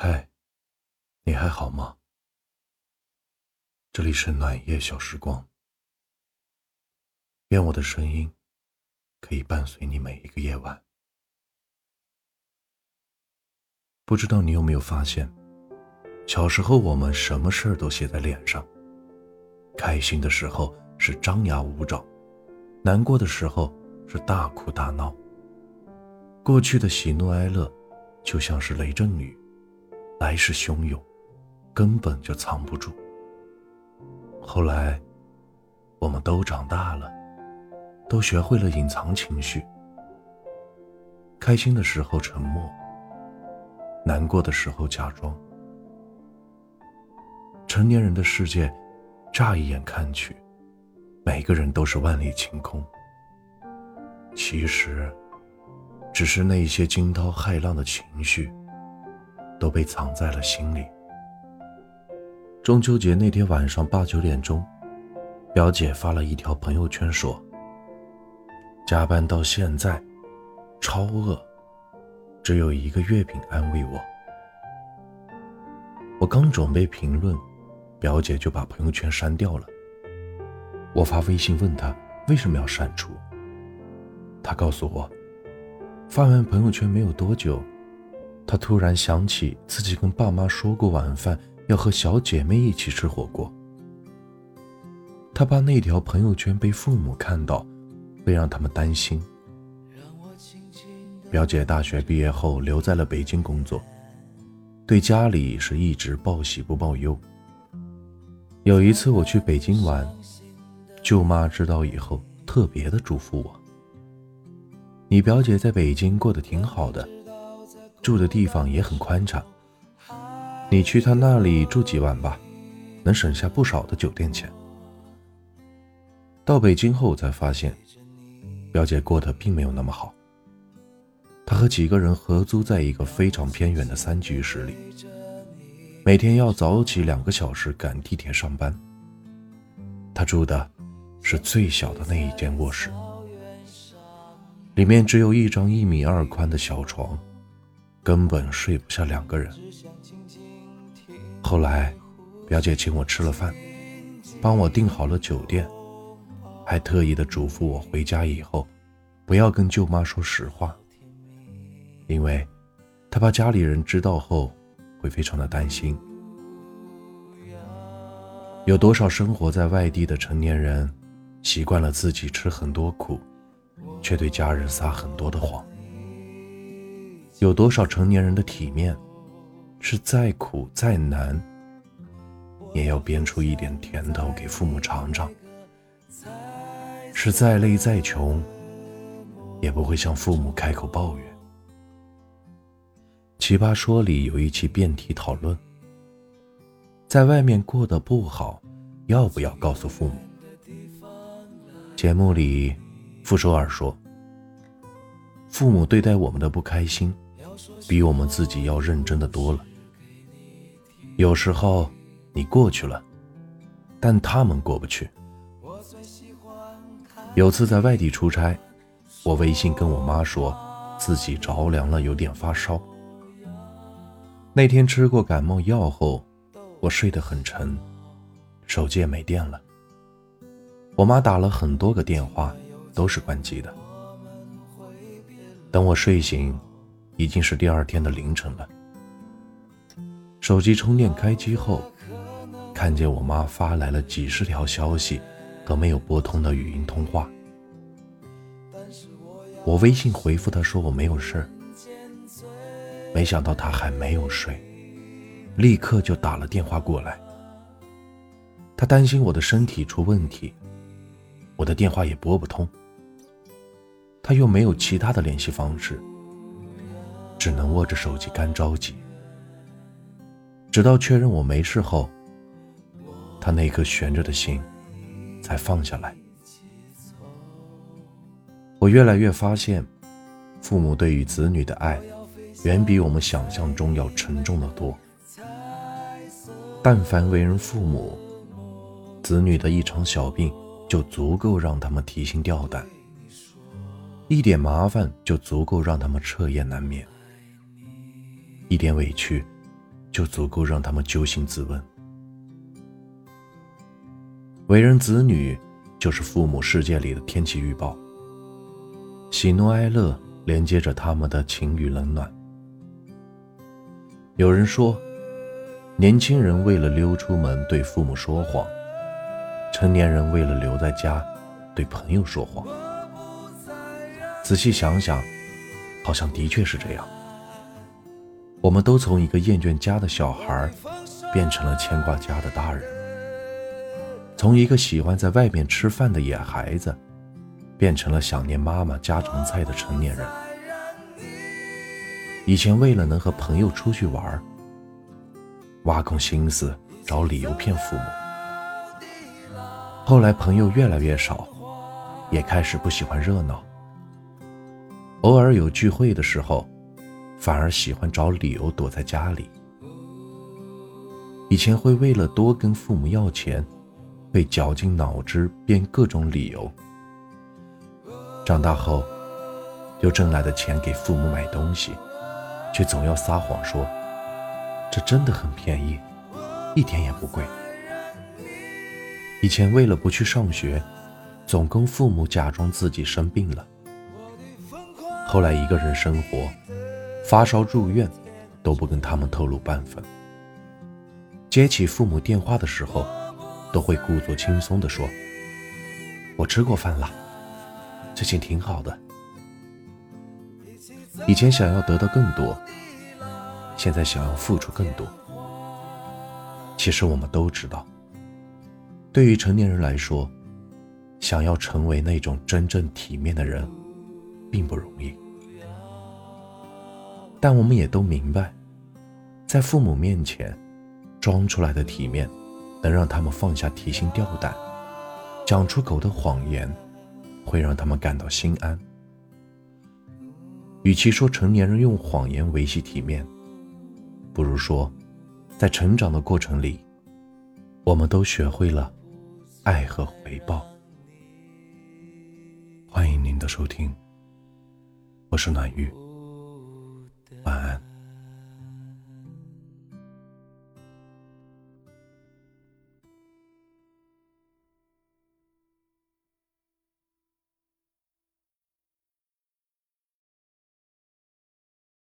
嗨，你还好吗？这里是暖夜小时光，愿我的声音可以伴随你每一个夜晚。不知道你有没有发现，小时候我们什么事儿都写在脸上，开心的时候是张牙舞爪，难过的时候是大哭大闹。过去的喜怒哀乐，就像是雷阵雨。来势汹涌，根本就藏不住。后来，我们都长大了，都学会了隐藏情绪。开心的时候沉默，难过的时候假装。成年人的世界，乍一眼看去，每个人都是万里晴空。其实，只是那一些惊涛骇浪的情绪。都被藏在了心里。中秋节那天晚上八九点钟，表姐发了一条朋友圈说：“加班到现在，超饿，只有一个月饼安慰我。”我刚准备评论，表姐就把朋友圈删掉了。我发微信问她为什么要删除，她告诉我，发完朋友圈没有多久。他突然想起自己跟爸妈说过晚饭要和小姐妹一起吃火锅。他怕那条朋友圈被父母看到，会让他们担心。表姐大学毕业后留在了北京工作，对家里是一直报喜不报忧。有一次我去北京玩，舅妈知道以后特别的嘱咐我：“你表姐在北京过得挺好的。”住的地方也很宽敞，你去他那里住几晚吧，能省下不少的酒店钱。到北京后才发现，表姐过得并没有那么好。她和几个人合租在一个非常偏远的三居室里，每天要早起两个小时赶地铁上班。她住的是最小的那一间卧室，里面只有一张一米二宽的小床。根本睡不下两个人。后来，表姐请我吃了饭，帮我订好了酒店，还特意的嘱咐我回家以后，不要跟舅妈说实话，因为她怕家里人知道后会非常的担心。有多少生活在外地的成年人，习惯了自己吃很多苦，却对家人撒很多的谎。有多少成年人的体面，是再苦再难，也要编出一点甜头给父母尝尝；是再累再穷，也不会向父母开口抱怨。奇葩说里有一期辩题讨论：在外面过得不好，要不要告诉父母？节目里，傅首尔说：“父母对待我们的不开心。”比我们自己要认真的多了。有时候你过去了，但他们过不去。有次在外地出差，我微信跟我妈说自己着凉了，有点发烧。那天吃过感冒药后，我睡得很沉，手机也没电了。我妈打了很多个电话，都是关机的。等我睡醒。已经是第二天的凌晨了。手机充电开机后，看见我妈发来了几十条消息和没有拨通的语音通话。我微信回复她说我没有事儿，没想到她还没有睡，立刻就打了电话过来。她担心我的身体出问题，我的电话也拨不通，她又没有其他的联系方式。只能握着手机干着急，直到确认我没事后，他那颗悬着的心才放下来。我越来越发现，父母对于子女的爱，远比我们想象中要沉重的多。但凡为人父母，子女的一场小病就足够让他们提心吊胆，一点麻烦就足够让他们彻夜难眠。一点委屈，就足够让他们揪心自问。为人子女，就是父母世界里的天气预报，喜怒哀乐连接着他们的情与冷暖。有人说，年轻人为了溜出门对父母说谎，成年人为了留在家对朋友说谎。仔细想想，好像的确是这样。我们都从一个厌倦家的小孩，变成了牵挂家的大人；从一个喜欢在外面吃饭的野孩子，变成了想念妈妈家常菜的成年人。以前为了能和朋友出去玩，挖空心思找理由骗父母。后来朋友越来越少，也开始不喜欢热闹。偶尔有聚会的时候，反而喜欢找理由躲在家里。以前会为了多跟父母要钱，会绞尽脑汁编各种理由。长大后，又挣来的钱给父母买东西。却总要撒谎说，这真的很便宜，一点也不贵。以前为了不去上学，总跟父母假装自己生病了。后来一个人生活，发烧住院，都不跟他们透露半分。接起父母电话的时候，都会故作轻松地说：“我吃过饭了，最近挺好的。”以前想要得到更多，现在想要付出更多。其实我们都知道，对于成年人来说，想要成为那种真正体面的人，并不容易。但我们也都明白，在父母面前装出来的体面，能让他们放下提心吊胆，讲出口的谎言，会让他们感到心安。与其说成年人用谎言维系体面，不如说，在成长的过程里，我们都学会了爱和回报。欢迎您的收听，我是暖玉，晚安。